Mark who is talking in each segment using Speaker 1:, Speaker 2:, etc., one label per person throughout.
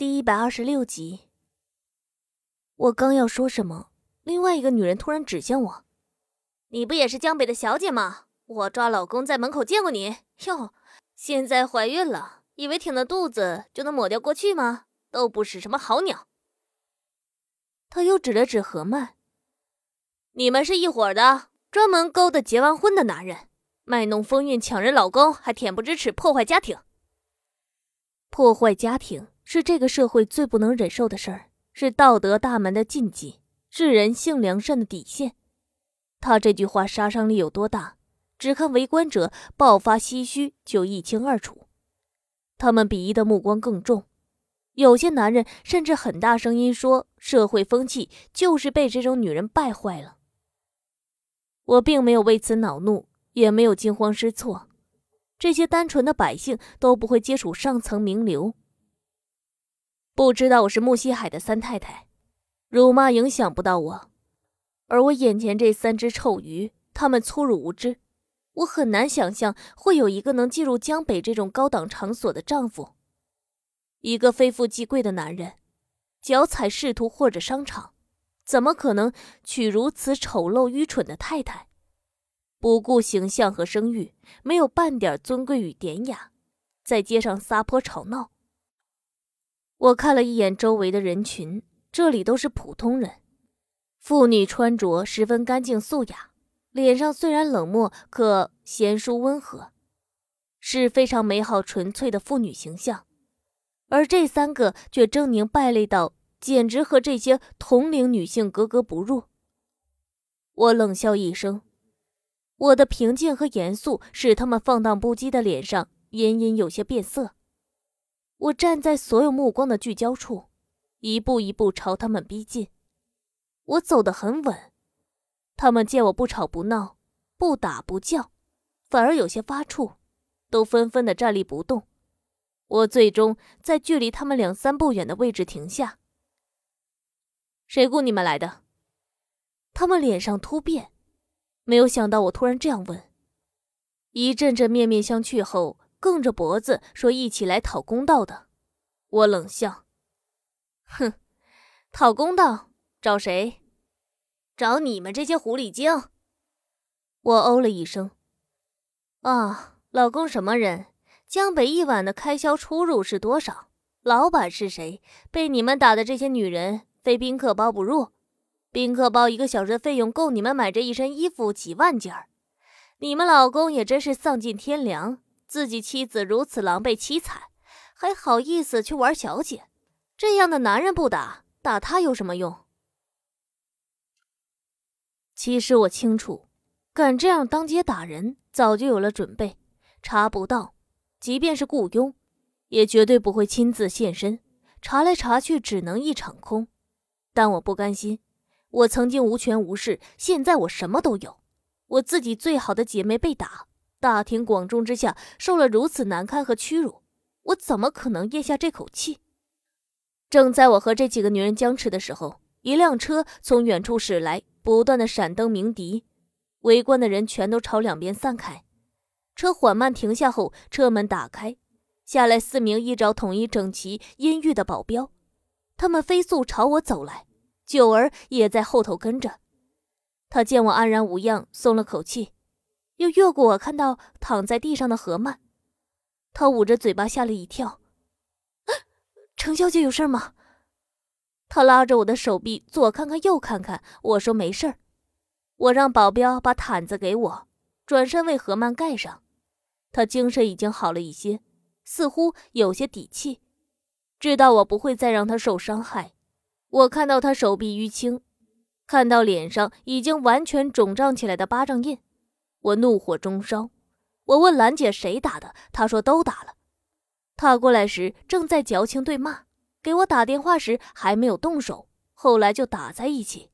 Speaker 1: 第一百二十六集，我刚要说什么，另外一个女人突然指向我：“
Speaker 2: 你不也是江北的小姐吗？我抓老公在门口见过你哟。现在怀孕了，以为挺着肚子就能抹掉过去吗？都不是什么好鸟。”
Speaker 1: 他又指了指何曼：“
Speaker 2: 你们是一伙的，专门勾搭结完婚的男人，卖弄风韵抢人老公，还恬不知耻破坏家庭。
Speaker 1: 破坏家庭。”是这个社会最不能忍受的事儿，是道德大门的禁忌，是人性良善的底线。他这句话杀伤力有多大，只看围观者爆发唏嘘就一清二楚。他们鄙夷的目光更重，有些男人甚至很大声音说：“社会风气就是被这种女人败坏了。”我并没有为此恼怒，也没有惊慌失措。这些单纯的百姓都不会接触上层名流。不知道我是木西海的三太太，辱骂影响不到我，而我眼前这三只臭鱼，他们粗鲁无知，我很难想象会有一个能进入江北这种高档场所的丈夫，一个非富即贵的男人，脚踩仕途或者商场，怎么可能娶如此丑陋愚蠢的太太？不顾形象和声誉，没有半点尊贵与典雅，在街上撒泼吵闹。我看了一眼周围的人群，这里都是普通人，妇女穿着十分干净素雅，脸上虽然冷漠，可贤淑温和，是非常美好纯粹的妇女形象。而这三个却狰狞败类到，简直和这些同龄女性格格不入。我冷笑一声，我的平静和严肃使他们放荡不羁的脸上隐隐有些变色。我站在所有目光的聚焦处，一步一步朝他们逼近。我走得很稳，他们见我不吵不闹，不打不叫，反而有些发怵，都纷纷的站立不动。我最终在距离他们两三步远的位置停下。谁雇你们来的？他们脸上突变，没有想到我突然这样问。一阵阵面面相觑后。梗着脖子说：“一起来讨公道的。”我冷笑：“哼，讨公道？找谁？找你们这些狐狸精！”我哦了一声：“啊，老公什么人？江北一晚的开销出入是多少？老板是谁？被你们打的这些女人，非宾客包不入。宾客包一个小时的费用够你们买这一身衣服几万件儿。你们老公也真是丧尽天良。”自己妻子如此狼狈凄惨，还好意思去玩小姐？这样的男人不打，打他有什么用？其实我清楚，敢这样当街打人，早就有了准备。查不到，即便是雇佣，也绝对不会亲自现身。查来查去，只能一场空。但我不甘心，我曾经无权无势，现在我什么都有。我自己最好的姐妹被打。大庭广众之下受了如此难堪和屈辱，我怎么可能咽下这口气？正在我和这几个女人僵持的时候，一辆车从远处驶来，不断的闪灯鸣笛，围观的人全都朝两边散开。车缓慢停下后，车门打开，下来四名衣着统一、整齐、阴郁的保镖，他们飞速朝我走来，九儿也在后头跟着。他见我安然无恙，松了口气。又越过我看到躺在地上的何曼，他捂着嘴巴吓了一跳。程小姐有事吗？他拉着我的手臂左看看右看看，我说没事儿。我让保镖把毯子给我，转身为何曼盖上。他精神已经好了一些，似乎有些底气，知道我不会再让他受伤害。我看到他手臂淤青，看到脸上已经完全肿胀起来的巴掌印。我怒火中烧，我问兰姐谁打的，她说都打了。她过来时正在矫情对骂，给我打电话时还没有动手，后来就打在一起。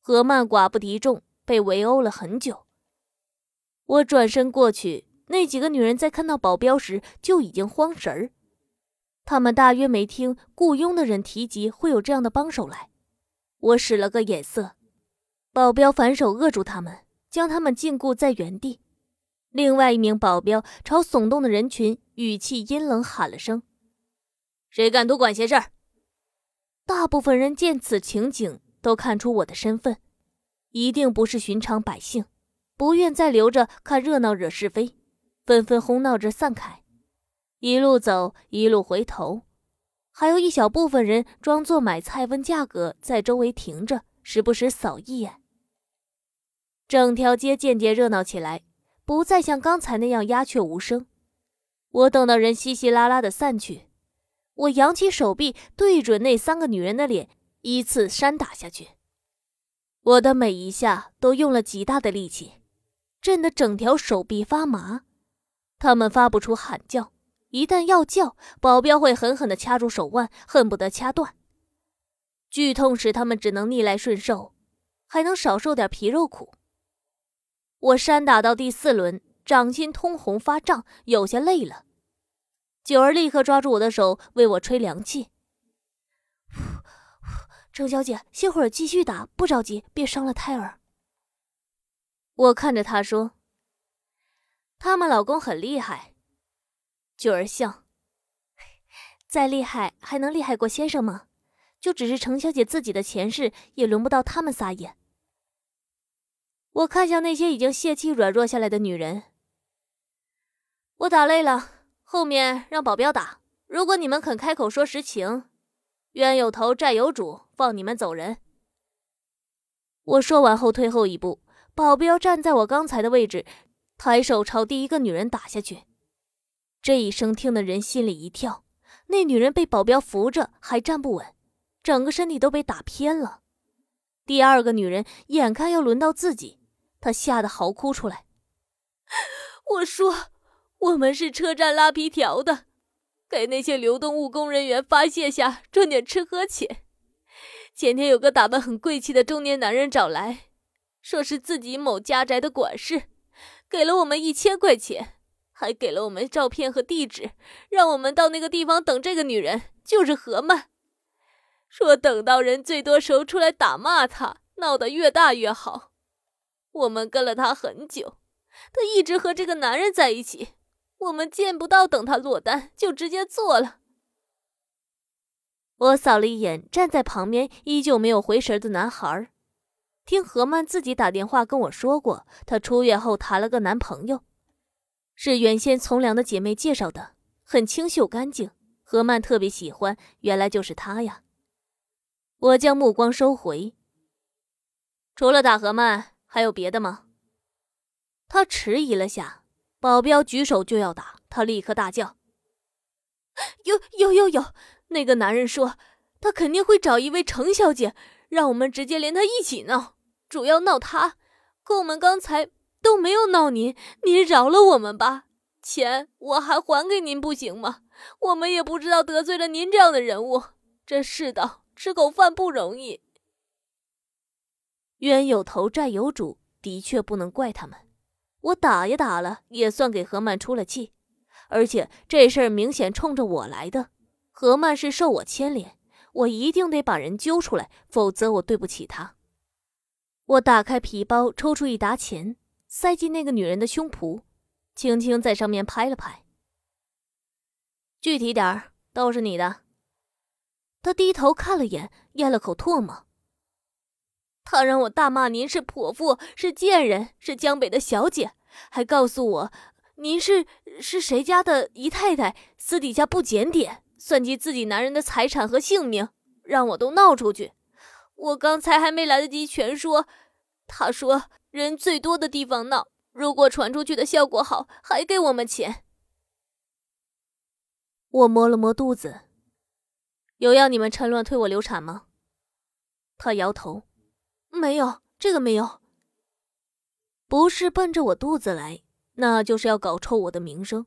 Speaker 1: 何曼寡不敌众，被围殴了很久。我转身过去，那几个女人在看到保镖时就已经慌神儿，他们大约没听雇佣的人提及会有这样的帮手来。我使了个眼色，保镖反手扼住他们。将他们禁锢在原地。另外一名保镖朝耸动的人群语气阴冷喊了声：“谁敢多管闲事儿，大部分人见此情景，都看出我的身份，一定不是寻常百姓，不愿再留着看热闹惹是非，纷纷哄闹着散开，一路走一路回头，还有一小部分人装作买菜问价格，在周围停着，时不时扫一眼。整条街渐渐热闹起来，不再像刚才那样鸦雀无声。我等到人稀稀拉拉的散去，我扬起手臂，对准那三个女人的脸，依次扇打下去。我的每一下都用了极大的力气，震得整条手臂发麻。他们发不出喊叫，一旦要叫，保镖会狠狠地掐住手腕，恨不得掐断。剧痛使他们只能逆来顺受，还能少受点皮肉苦。我扇打到第四轮，掌心通红发胀，有些累了。九儿立刻抓住我的手，为我吹凉气。程小姐，歇会儿继续打，不着急，别伤了胎儿。我看着她说：“他们老公很厉害。”九儿笑：“再厉害，还能厉害过先生吗？就只是程小姐自己的前世，也轮不到他们撒野。”我看向那些已经泄气、软弱下来的女人，我打累了。后面让保镖打。如果你们肯开口说实情，冤有头债有主，放你们走人。我说完后退后一步，保镖站在我刚才的位置，抬手朝第一个女人打下去。这一声听得人心里一跳，那女人被保镖扶着还站不稳，整个身体都被打偏了。第二个女人眼看要轮到自己，他吓得嚎哭出来。我说。我们是车站拉皮条的，给那些流动务工人员发泄下，赚点吃喝钱。前天有个打扮很贵气的中年男人找来，说是自己某家宅的管事，给了我们一千块钱，还给了我们照片和地址，让我们到那个地方等这个女人，就是何曼。说等到人最多时候出来打骂他，闹得越大越好。我们跟了他很久，他一直和这个男人在一起。我们见不到，等他落单就直接做了。我扫了一眼站在旁边依旧没有回神的男孩，听何曼自己打电话跟我说过，她出院后谈了个男朋友，是原先从良的姐妹介绍的，很清秀干净，何曼特别喜欢，原来就是他呀。我将目光收回，除了打何曼，还有别的吗？他迟疑了下。保镖举手就要打他，立刻大叫：“有有有有！”那个男人说：“他肯定会找一位程小姐，让我们直接连他一起闹，主要闹他。可我们刚才都没有闹您，您饶了我们吧。钱我还还给您，不行吗？我们也不知道得罪了您这样的人物，这世道吃口饭不容易。冤有头债有主，的确不能怪他们。”我打也打了，也算给何曼出了气，而且这事儿明显冲着我来的，何曼是受我牵连，我一定得把人揪出来，否则我对不起她。我打开皮包，抽出一沓钱，塞进那个女人的胸脯，轻轻在上面拍了拍。具体点儿，都是你的。他低头看了眼，咽了口唾沫。他让我大骂您是泼妇，是贱人，是江北的小姐，还告诉我您是是谁家的姨太太，私底下不检点，算计自己男人的财产和性命，让我都闹出去。我刚才还没来得及全说，他说人最多的地方闹，如果传出去的效果好，还给我们钱。我摸了摸肚子，有要你们趁乱推我流产吗？他摇头。没有这个没有，不是奔着我肚子来，那就是要搞臭我的名声。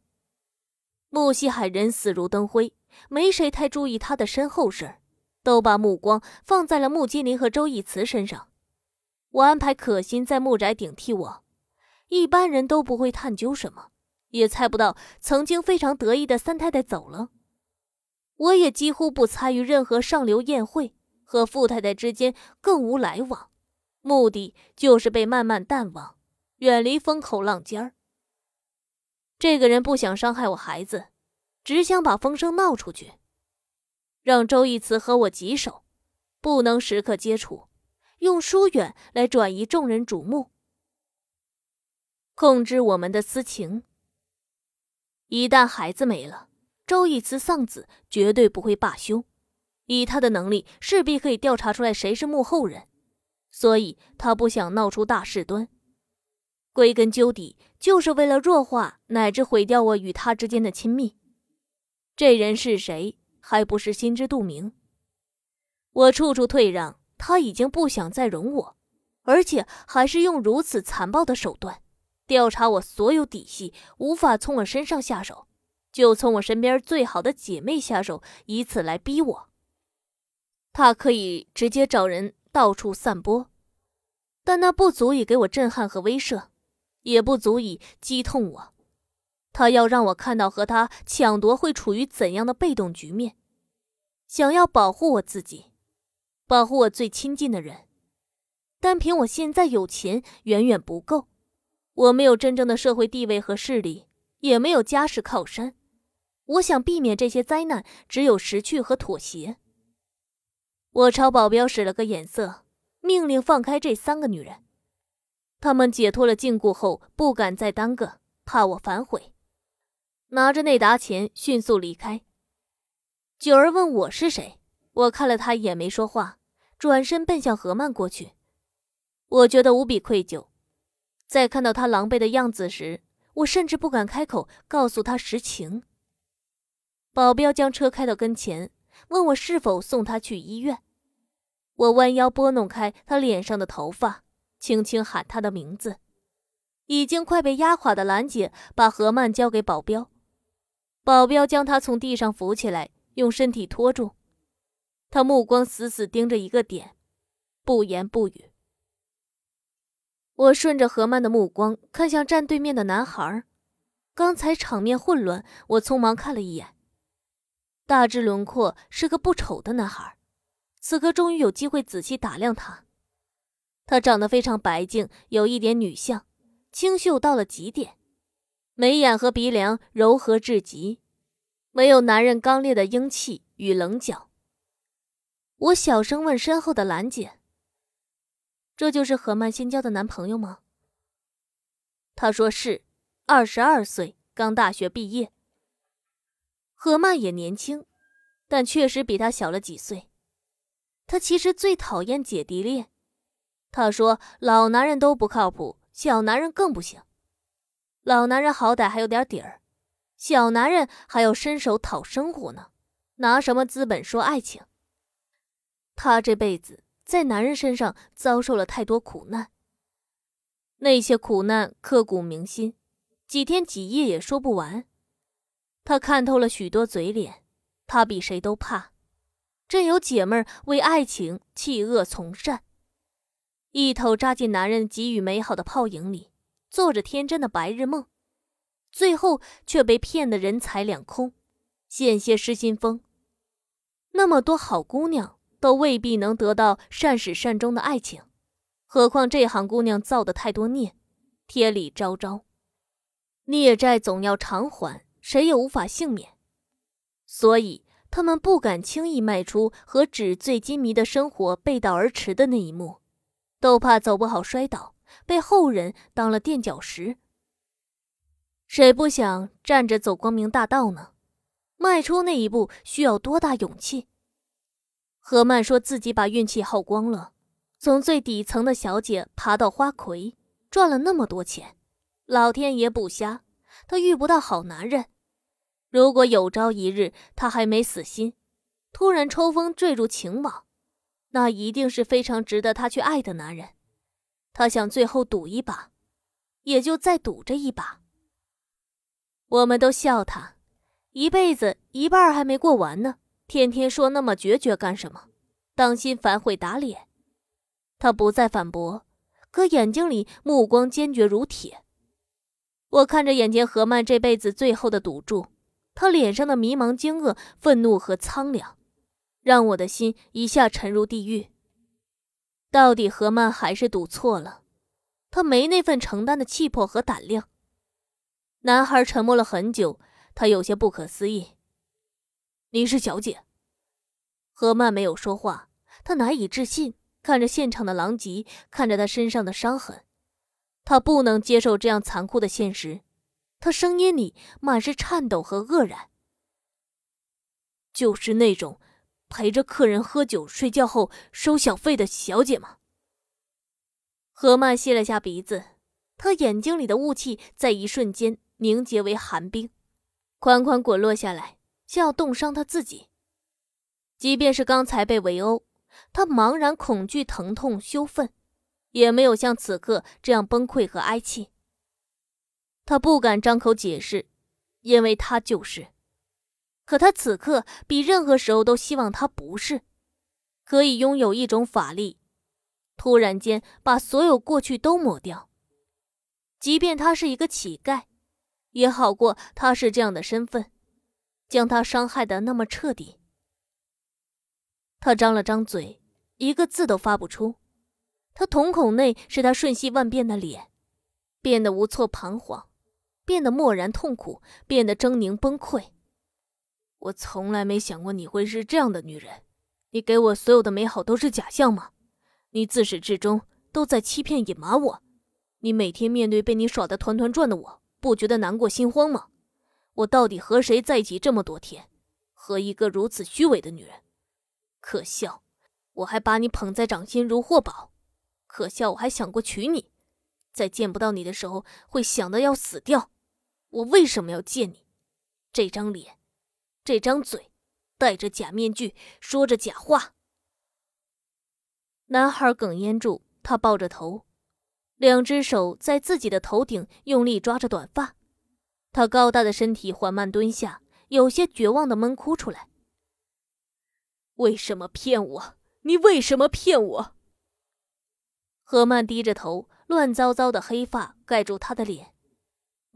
Speaker 1: 穆西海人死如灯灰，没谁太注意他的身后事儿，都把目光放在了穆金林和周义慈身上。我安排可心在木宅顶替我，一般人都不会探究什么，也猜不到曾经非常得意的三太太走了。我也几乎不参与任何上流宴会，和傅太太之间更无来往。目的就是被慢慢淡忘，远离风口浪尖儿。这个人不想伤害我孩子，只想把风声闹出去，让周义慈和我棘手，不能时刻接触，用疏远来转移众人瞩目，控制我们的私情。一旦孩子没了，周义慈丧子绝对不会罢休。以他的能力，势必可以调查出来谁是幕后人，所以他不想闹出大事端。归根究底，就是为了弱化乃至毁掉我与他之间的亲密。这人是谁，还不是心知肚明。我处处退让，他已经不想再容我，而且还是用如此残暴的手段调查我所有底细，无法从我身上下手，就从我身边最好的姐妹下手，以此来逼我。他可以直接找人到处散播，但那不足以给我震撼和威慑，也不足以击痛我。他要让我看到和他抢夺会处于怎样的被动局面，想要保护我自己，保护我最亲近的人。单凭我现在有钱远远不够，我没有真正的社会地位和势力，也没有家世靠山。我想避免这些灾难，只有识趣和妥协。我朝保镖使了个眼色，命令放开这三个女人。他们解脱了禁锢后，不敢再耽搁，怕我反悔，拿着那沓钱迅速离开。九儿问我是谁，我看了他一眼，没说话，转身奔向何曼过去。我觉得无比愧疚，在看到他狼狈的样子时，我甚至不敢开口告诉他实情。保镖将车开到跟前。问我是否送他去医院，我弯腰拨弄开他脸上的头发，轻轻喊他的名字。已经快被压垮的兰姐把何曼交给保镖，保镖将他从地上扶起来，用身体托住。他目光死死盯着一个点，不言不语。我顺着何曼的目光看向站对面的男孩，刚才场面混乱，我匆忙看了一眼。大致轮廓是个不丑的男孩，此刻终于有机会仔细打量他。他长得非常白净，有一点女相，清秀到了极点，眉眼和鼻梁柔和至极，没有男人刚烈的英气与棱角。我小声问身后的兰姐：“这就是何曼新交的男朋友吗？”她说是，二十二岁，刚大学毕业。何曼也年轻，但确实比他小了几岁。他其实最讨厌姐弟恋。他说：“老男人都不靠谱，小男人更不行。老男人好歹还有点底儿，小男人还要伸手讨生活呢，拿什么资本说爱情？”他这辈子在男人身上遭受了太多苦难，那些苦难刻骨铭心，几天几夜也说不完。他看透了许多嘴脸，他比谁都怕。真有姐妹儿为爱情弃恶从善，一头扎进男人给予美好的泡影里，做着天真的白日梦，最后却被骗得人财两空，险些失心疯。那么多好姑娘都未必能得到善始善终的爱情，何况这行姑娘造的太多孽，天理昭昭，孽债总要偿还。谁也无法幸免，所以他们不敢轻易迈出和纸醉金迷的生活背道而驰的那一幕，都怕走不好摔倒，被后人当了垫脚石。谁不想站着走光明大道呢？迈出那一步需要多大勇气？何曼说自己把运气耗光了，从最底层的小姐爬到花魁，赚了那么多钱，老天爷不瞎，她遇不到好男人。如果有朝一日他还没死心，突然抽风坠入情网，那一定是非常值得他去爱的男人。他想最后赌一把，也就再赌这一把。我们都笑他，一辈子一半还没过完呢，天天说那么决绝干什么？当心反悔打脸。他不再反驳，可眼睛里目光坚决如铁。我看着眼前何曼这辈子最后的赌注。他脸上的迷茫、惊愕、愤怒和苍凉，让我的心一下沉入地狱。到底何曼还是赌错了，他没那份承担的气魄和胆量。男孩沉默了很久，他有些不可思议：“你是小姐？”何曼没有说话，他难以置信，看着现场的狼藉，看着他身上的伤痕，他不能接受这样残酷的现实。他声音里满是颤抖和愕然。就是那种陪着客人喝酒、睡觉后收小费的小姐吗？何曼吸了下鼻子，他眼睛里的雾气在一瞬间凝结为寒冰，款款滚落下来，像要冻伤他自己。即便是刚才被围殴，他茫然、恐惧、疼痛、羞愤，也没有像此刻这样崩溃和哀泣。他不敢张口解释，因为他就是。可他此刻比任何时候都希望他不是，可以拥有一种法力，突然间把所有过去都抹掉。即便他是一个乞丐，也好过他是这样的身份，将他伤害的那么彻底。他张了张嘴，一个字都发不出。他瞳孔内是他瞬息万变的脸，变得无措彷徨。变得漠然痛苦，变得狰狞崩溃。我从来没想过你会是这样的女人。你给我所有的美好都是假象吗？你自始至终都在欺骗隐瞒我。你每天面对被你耍得团团转的我，不觉得难过心慌吗？我到底和谁在一起这么多天？和一个如此虚伪的女人。可笑！我还把你捧在掌心如获宝。可笑！我还想过娶你，在见不到你的时候会想的要死掉。我为什么要见你？这张脸，这张嘴，戴着假面具，说着假话。男孩哽咽住，他抱着头，两只手在自己的头顶用力抓着短发。他高大的身体缓慢蹲下，有些绝望的闷哭出来。为什么骗我？你为什么骗我？何曼低着头，乱糟糟的黑发盖住他的脸。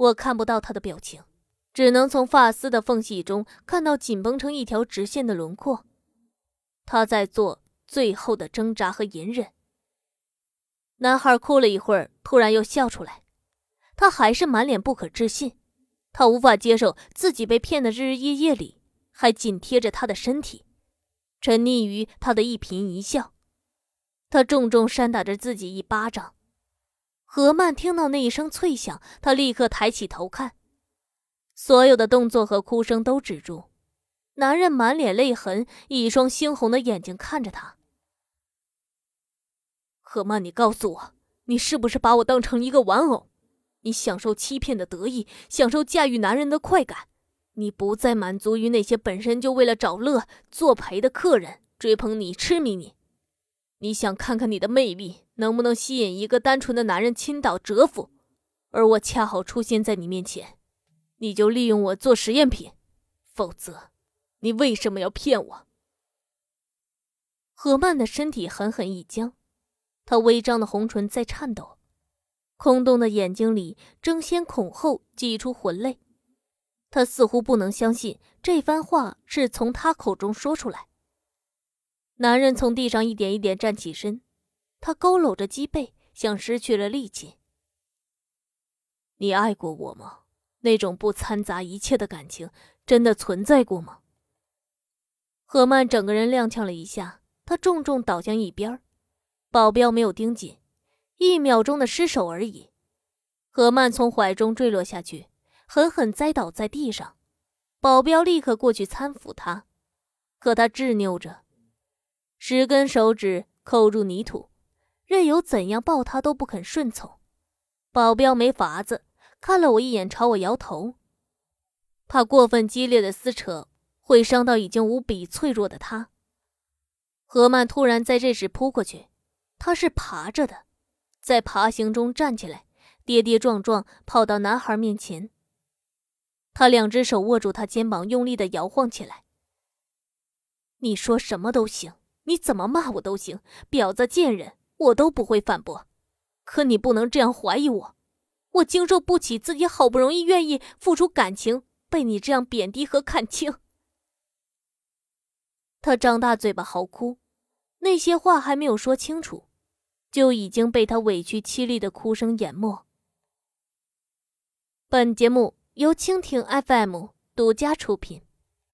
Speaker 1: 我看不到他的表情，只能从发丝的缝隙中看到紧绷成一条直线的轮廓。他在做最后的挣扎和隐忍。男孩哭了一会儿，突然又笑出来。他还是满脸不可置信，他无法接受自己被骗的日日夜夜里还紧贴着他的身体，沉溺于他的一颦一笑。他重重扇打着自己一巴掌。何曼听到那一声脆响，他立刻抬起头看，所有的动作和哭声都止住。男人满脸泪痕，一双猩红的眼睛看着他。何曼，你告诉我，你是不是把我当成一个玩偶？你享受欺骗的得意，享受驾驭男人的快感，你不再满足于那些本身就为了找乐作陪的客人追捧你、痴迷你。你想看看你的魅力能不能吸引一个单纯的男人倾倒折服，而我恰好出现在你面前，你就利用我做实验品，否则，你为什么要骗我？何曼的身体狠狠一僵，她微张的红唇在颤抖，空洞的眼睛里争先恐后挤出魂泪，她似乎不能相信这番话是从他口中说出来。男人从地上一点一点站起身，他佝偻着脊背，像失去了力气。你爱过我吗？那种不掺杂一切的感情，真的存在过吗？何曼整个人踉跄了一下，他重重倒向一边。保镖没有盯紧，一秒钟的失手而已。何曼从怀中坠落下去，狠狠栽倒在地上。保镖立刻过去搀扶他，可他执拗着。十根手指扣入泥土，任由怎样抱他都不肯顺从。保镖没法子，看了我一眼，朝我摇头，怕过分激烈的撕扯会伤到已经无比脆弱的他。何曼突然在这时扑过去，他是爬着的，在爬行中站起来，跌跌撞撞跑到男孩面前。他两只手握住他肩膀，用力的摇晃起来。你说什么都行。你怎么骂我都行，婊子贱人，我都不会反驳。可你不能这样怀疑我，我经受不起自己好不容易愿意付出感情，被你这样贬低和看轻。他张大嘴巴嚎哭，那些话还没有说清楚，就已经被他委屈凄厉的哭声淹没。本节目由蜻蜓 FM 独家出品。